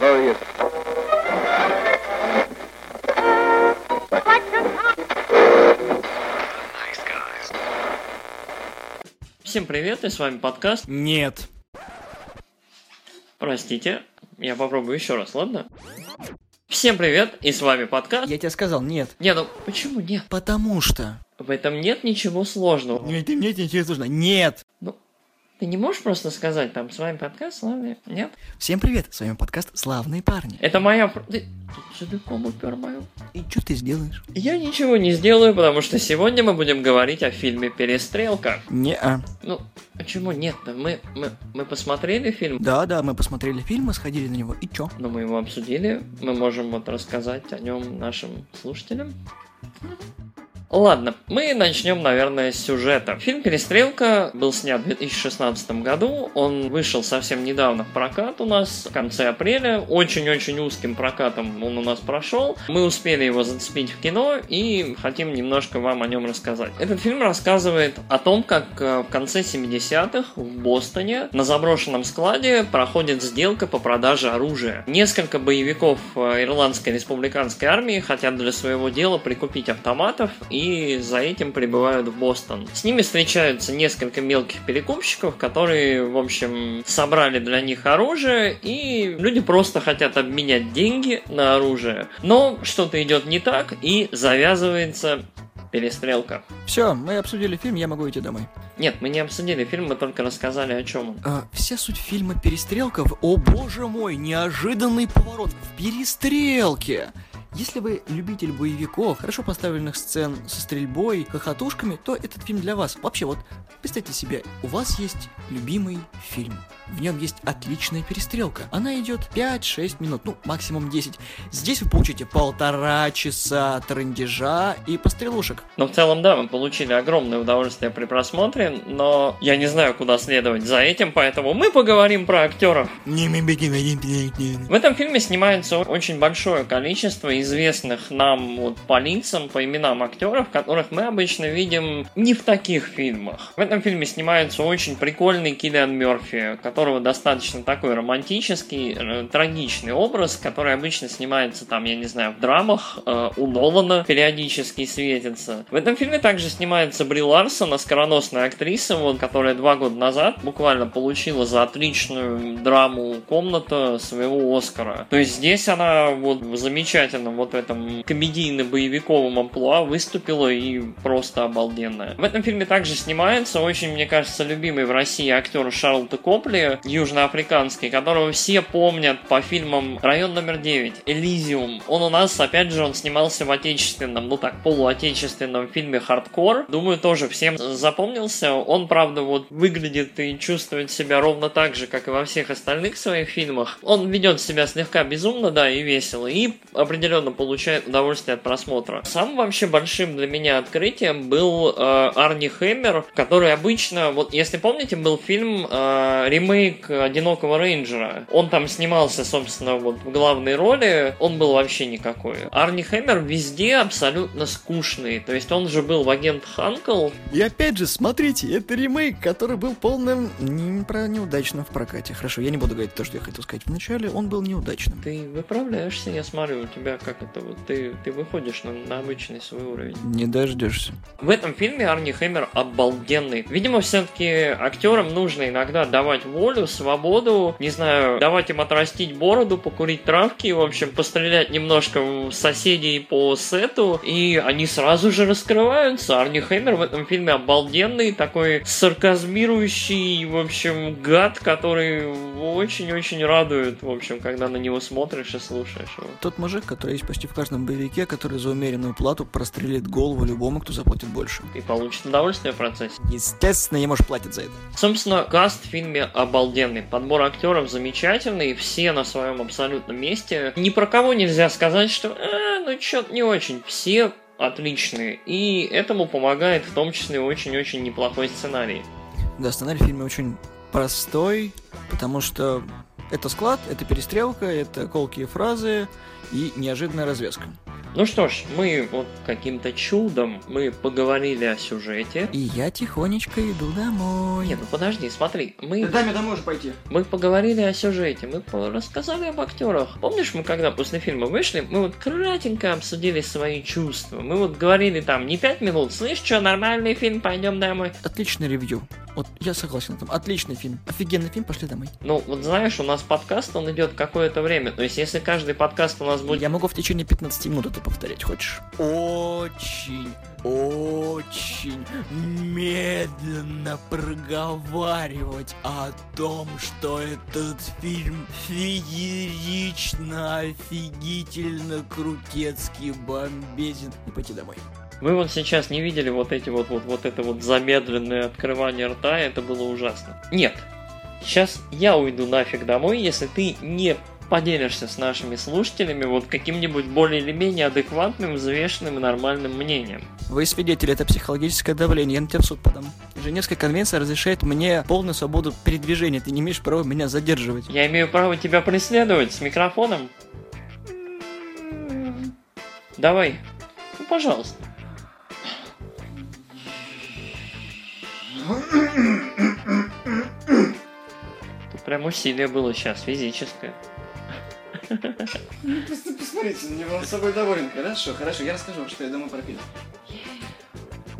Glorious. Всем привет, и с вами подкаст. Нет. Простите, я попробую еще раз, ладно? Всем привет, и с вами подкаст. Я тебе сказал нет. Не, ну почему нет? Потому что. В этом нет ничего сложного. Нет, нет, ничего сложного. Нет. Ну, ты не можешь просто сказать, там, с вами подкаст, с вами... Нет? Всем привет, с вами подкаст «Славные парни». Это моя... Ты целиком упер мою. И что ты сделаешь? Я ничего не сделаю, потому что сегодня мы будем говорить о фильме «Перестрелка». Не-а. Ну, почему нет-то? Мы, мы, мы посмотрели фильм, Да-да, мы посмотрели фильм, мы сходили на него, и чё? но мы его обсудили. Мы можем вот рассказать о нем нашим слушателям. Ладно, мы начнем, наверное, с сюжета. Фильм «Перестрелка» был снят в 2016 году. Он вышел совсем недавно в прокат у нас, в конце апреля. Очень-очень узким прокатом он у нас прошел. Мы успели его зацепить в кино и хотим немножко вам о нем рассказать. Этот фильм рассказывает о том, как э, в конце 70-х в Бостоне на заброшенном складе проходит сделка по продаже оружия. Несколько боевиков э, Ирландской республиканской армии хотят для своего дела прикупить автоматов и за этим прибывают в Бостон. С ними встречаются несколько мелких перекупщиков, которые, в общем, собрали для них оружие, и люди просто хотят обменять деньги на оружие. Но что-то идет не так, и завязывается перестрелка. Все, мы обсудили фильм, я могу идти домой. Нет, мы не обсудили фильм, мы только рассказали о чем он. А, вся суть фильма «Перестрелка» в... О боже мой, неожиданный поворот в «Перестрелке». Если вы любитель боевиков, хорошо поставленных сцен со стрельбой, хохотушками, то этот фильм для вас. Вообще, вот, представьте себе, у вас есть любимый фильм. В нем есть отличная перестрелка. Она идет 5-6 минут, ну, максимум 10. Здесь вы получите полтора часа трындежа и пострелушек. Но в целом, да, мы получили огромное удовольствие при просмотре, но я не знаю, куда следовать за этим, поэтому мы поговорим про актеров. В этом фильме снимается очень большое количество известных нам вот по лицам, по именам актеров, которых мы обычно видим не в таких фильмах. В этом фильме снимается очень прикольный Киллиан Мерфи, которого достаточно такой романтический, э, трагичный образ, который обычно снимается там, я не знаю, в драмах, э, у Нолана периодически светится. В этом фильме также снимается Бри Ларсон, скороносная актриса, вот, которая два года назад буквально получила за отличную драму «Комната» своего Оскара. То есть здесь она вот в замечательном вот этом комедийно-боевиковом амплуа выступила и просто обалденная. В этом фильме также снимается очень, мне кажется, любимый в России актер Шарлта Копли, южноафриканский, которого все помнят по фильмам «Район номер 9», «Элизиум». Он у нас, опять же, он снимался в отечественном, ну так, полуотечественном фильме «Хардкор». Думаю, тоже всем запомнился. Он, правда, вот выглядит и чувствует себя ровно так же, как и во всех остальных своих фильмах. Он ведет себя слегка безумно, да, и весело, и определенно получает удовольствие от просмотра. Самым вообще большим для меня открытием был э, Арни Хэммер, который обычно, вот если помните, был фильм э, ремейк «Одинокого рейнджера». Он там снимался, собственно, вот в главной роли, он был вообще никакой. Арни Хэммер везде абсолютно скучный, то есть он же был в «Агент Ханкл», И опять же, смотрите, это ремейк, который был полным не, про неудачным в прокате. Хорошо, я не буду говорить то, что я хотел сказать в начале, он был неудачным. ты выправляешься, я смотрю, у тебя как это вот, ты, ты выходишь на, на обычный свой уровень. Не дождешься. В этом фильме Арни Хэммер обалденный. Видимо, все-таки актерам нужно иногда давать волю, свободу, не знаю, давать им отрастить бороду, покурить травки, в общем, пострелять немножко в соседей по сету, и они сразу же раскрываются. Арни Хэммер в этом фильме обалденный, такой сарказмирующий, в общем, гад, который очень-очень радует, в общем, когда на него смотришь и слушаешь его. Тот мужик, который есть почти в каждом боевике, который за умеренную плату прострелит голову любому, кто заплатит больше. И получит удовольствие в процессе. Естественно, ему же платят за это. Собственно, каст в фильме обалденный. Подбор актеров замечательный, все на своем абсолютном месте. Ни про кого нельзя сказать, что «А, ну что-то не очень. Все отличные. И этому помогает в том числе очень-очень неплохой сценарий. Да, сценарий в фильме очень простой, потому что это склад, это перестрелка, это колкие фразы и неожиданная развязка. Ну что ж, мы вот каким-то чудом мы поговорили о сюжете. И я тихонечко иду домой. Нет, ну подожди, смотри, мы... Да, мне домой уже пойти. Мы поговорили о сюжете, мы рассказали об актерах. Помнишь, мы когда после фильма вышли, мы вот кратенько обсудили свои чувства. Мы вот говорили там не пять минут, слышь, что, нормальный фильм, пойдем домой. Отличный ревью. Вот я согласен на этом. Отличный фильм. Офигенный фильм, пошли домой. Ну, вот знаешь, у нас подкаст, он идет какое-то время. То есть, если каждый подкаст у нас будет... Я могу в течение 15 минут это повторять, хочешь? Очень, очень медленно проговаривать о том, что этот фильм феерично, офигительно, крутецкий, бомбезен. И пойти домой. Вы вот сейчас не видели вот эти вот, вот, вот это вот замедленное открывание рта, это было ужасно. Нет, сейчас я уйду нафиг домой, если ты не поделишься с нашими слушателями вот каким-нибудь более или менее адекватным, взвешенным и нормальным мнением. Вы свидетели, это психологическое давление, я на тебя в суд подам. Женевская конвенция разрешает мне полную свободу передвижения, ты не имеешь права меня задерживать. Я имею право тебя преследовать с микрофоном? Давай, ну пожалуйста. Тут прям усилие было сейчас, физическое. Ну, просто посмотрите, на него с собой доволен. Хорошо, хорошо, я расскажу, что я думаю про фильм.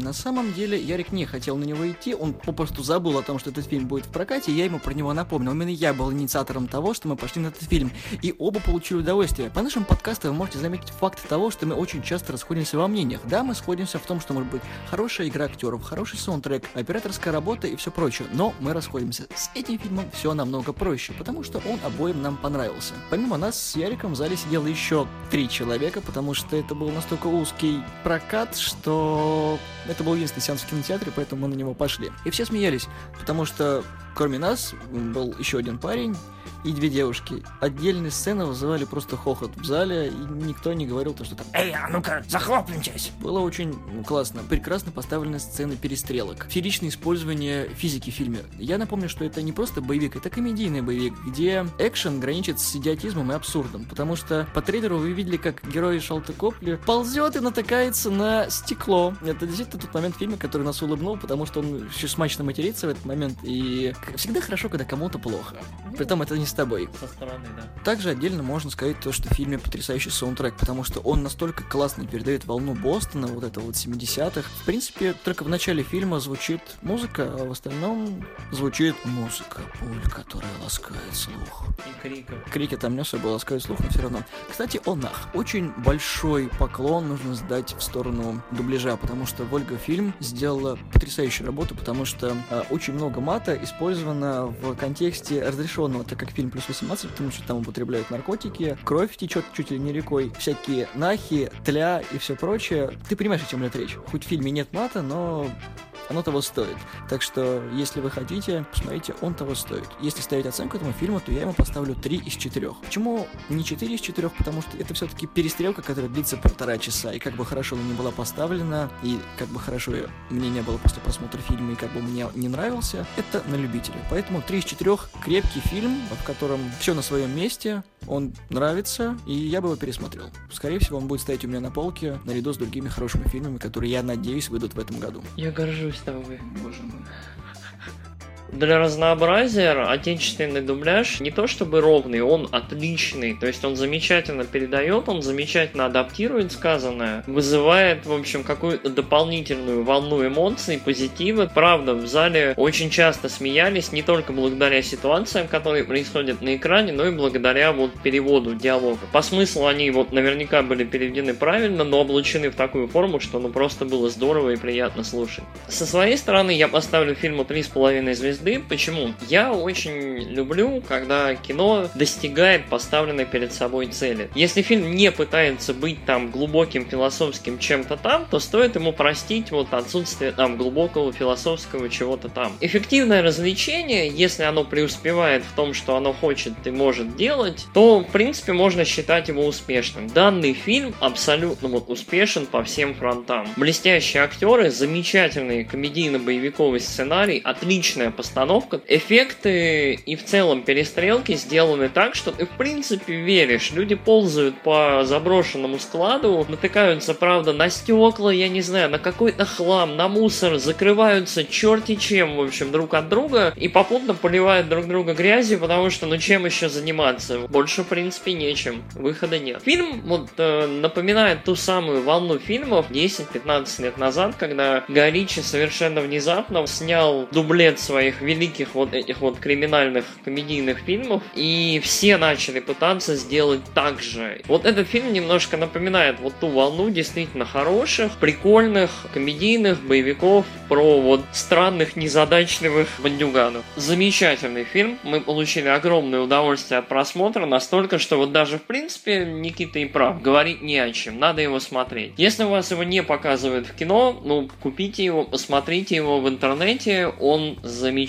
На самом деле, Ярик не хотел на него идти, он попросту забыл о том, что этот фильм будет в прокате, и я ему про него напомнил. Именно я был инициатором того, что мы пошли на этот фильм, и оба получили удовольствие. По нашим подкастам вы можете заметить факт того, что мы очень часто расходимся во мнениях. Да, мы сходимся в том, что может быть хорошая игра актеров, хороший саундтрек, операторская работа и все прочее, но мы расходимся. С этим фильмом все намного проще, потому что он обоим нам понравился. Помимо нас с Яриком в зале сидело еще три человека, потому что это был настолько узкий прокат, что это был единственный сеанс в кинотеатре, поэтому мы на него пошли. И все смеялись, потому что кроме нас был еще один парень, и две девушки. Отдельные сцены вызывали просто хохот в зале, и никто не говорил то, что там «Эй, а ну-ка, захлопнитесь!» Было очень ну, классно. Прекрасно поставлены сцены перестрелок. Фееричное использование физики в фильме. Я напомню, что это не просто боевик, это комедийный боевик, где экшен граничит с идиотизмом и абсурдом. Потому что по трейлеру вы видели, как герой Шалтыкопли ползет и натыкается на стекло. Это действительно тот момент в фильме, который нас улыбнул, потому что он еще смачно матерится в этот момент. И всегда хорошо, когда кому-то плохо. Притом это не с тобой. Со стороны, да. Также отдельно можно сказать то, что в фильме потрясающий саундтрек, потому что он настолько классно передает волну Бостона, вот это вот 70-х. В принципе, только в начале фильма звучит музыка, а в остальном звучит музыка, пуль, которая ласкает слух. И криком. Крики там не особо ласкают слух, но все равно. Кстати, о нах. Очень большой поклон нужно сдать в сторону дубляжа, потому что Вольга фильм сделала потрясающую работу, потому что э, очень много мата использовано в контексте разрешенного, так как фильм плюс 18, потому что там употребляют наркотики, кровь течет чуть ли не рекой, всякие нахи, тля и все прочее. Ты понимаешь, о чем идет речь. Хоть в фильме нет мата, но оно того стоит. Так что, если вы хотите, посмотрите, он того стоит. Если ставить оценку этому фильму, то я ему поставлю 3 из 4. Почему не 4 из 4? Потому что это все-таки перестрелка, которая длится полтора часа, и как бы хорошо она не была поставлена, и как бы хорошо мне не было после просмотра фильма, и как бы мне не нравился, это на любителя. Поэтому 3 из 4 крепкий фильм, в котором все на своем месте, он нравится, и я бы его пересмотрел. Скорее всего, он будет стоять у меня на полке наряду с другими хорошими фильмами, которые, я надеюсь, выйдут в этом году. Я горжусь тобой. Боже мой. Для разнообразия отечественный дубляж не то чтобы ровный, он отличный. То есть он замечательно передает, он замечательно адаптирует сказанное, вызывает, в общем, какую-то дополнительную волну эмоций, позитива. Правда, в зале очень часто смеялись не только благодаря ситуациям, которые происходят на экране, но и благодаря вот переводу диалога. По смыслу они вот наверняка были переведены правильно, но облучены в такую форму, что ну просто было здорово и приятно слушать. Со своей стороны я поставлю фильму 3,5 звезды звезды. Почему? Я очень люблю, когда кино достигает поставленной перед собой цели. Если фильм не пытается быть там глубоким философским чем-то там, то стоит ему простить вот отсутствие там глубокого философского чего-то там. Эффективное развлечение, если оно преуспевает в том, что оно хочет и может делать, то в принципе можно считать его успешным. Данный фильм абсолютно вот успешен по всем фронтам. Блестящие актеры, замечательный комедийно-боевиковый сценарий, отличная постановка постановка. Эффекты и в целом перестрелки сделаны так, что ты в принципе веришь. Люди ползают по заброшенному складу, натыкаются, правда, на стекла, я не знаю, на какой-то хлам, на мусор, закрываются черти чем, в общем, друг от друга и попутно поливают друг друга грязью, потому что, ну чем еще заниматься? Больше, в принципе, нечем. Выхода нет. Фильм вот э, напоминает ту самую волну фильмов 10-15 лет назад, когда Горичи совершенно внезапно снял дублет своих великих вот этих вот криминальных комедийных фильмов, и все начали пытаться сделать так же. Вот этот фильм немножко напоминает вот ту волну действительно хороших, прикольных, комедийных боевиков про вот странных, незадачливых бандюганов. Замечательный фильм. Мы получили огромное удовольствие от просмотра, настолько, что вот даже в принципе Никита и прав. Говорить не о чем. Надо его смотреть. Если у вас его не показывают в кино, ну, купите его, посмотрите его в интернете. Он замечательный.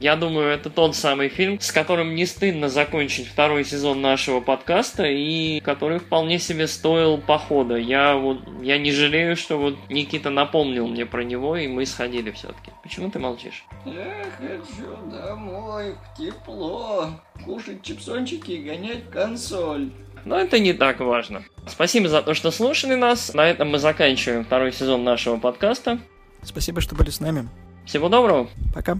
Я думаю, это тот самый фильм, с которым не стыдно закончить второй сезон нашего подкаста и который вполне себе стоил похода. Я вот, я не жалею, что вот Никита напомнил мне про него, и мы сходили все-таки. Почему ты молчишь? Я хочу домой, в тепло, кушать чипсончики и гонять консоль. Но это не так важно. Спасибо за то, что слушали нас. На этом мы заканчиваем второй сезон нашего подкаста. Спасибо, что были с нами. Всего доброго. Пока.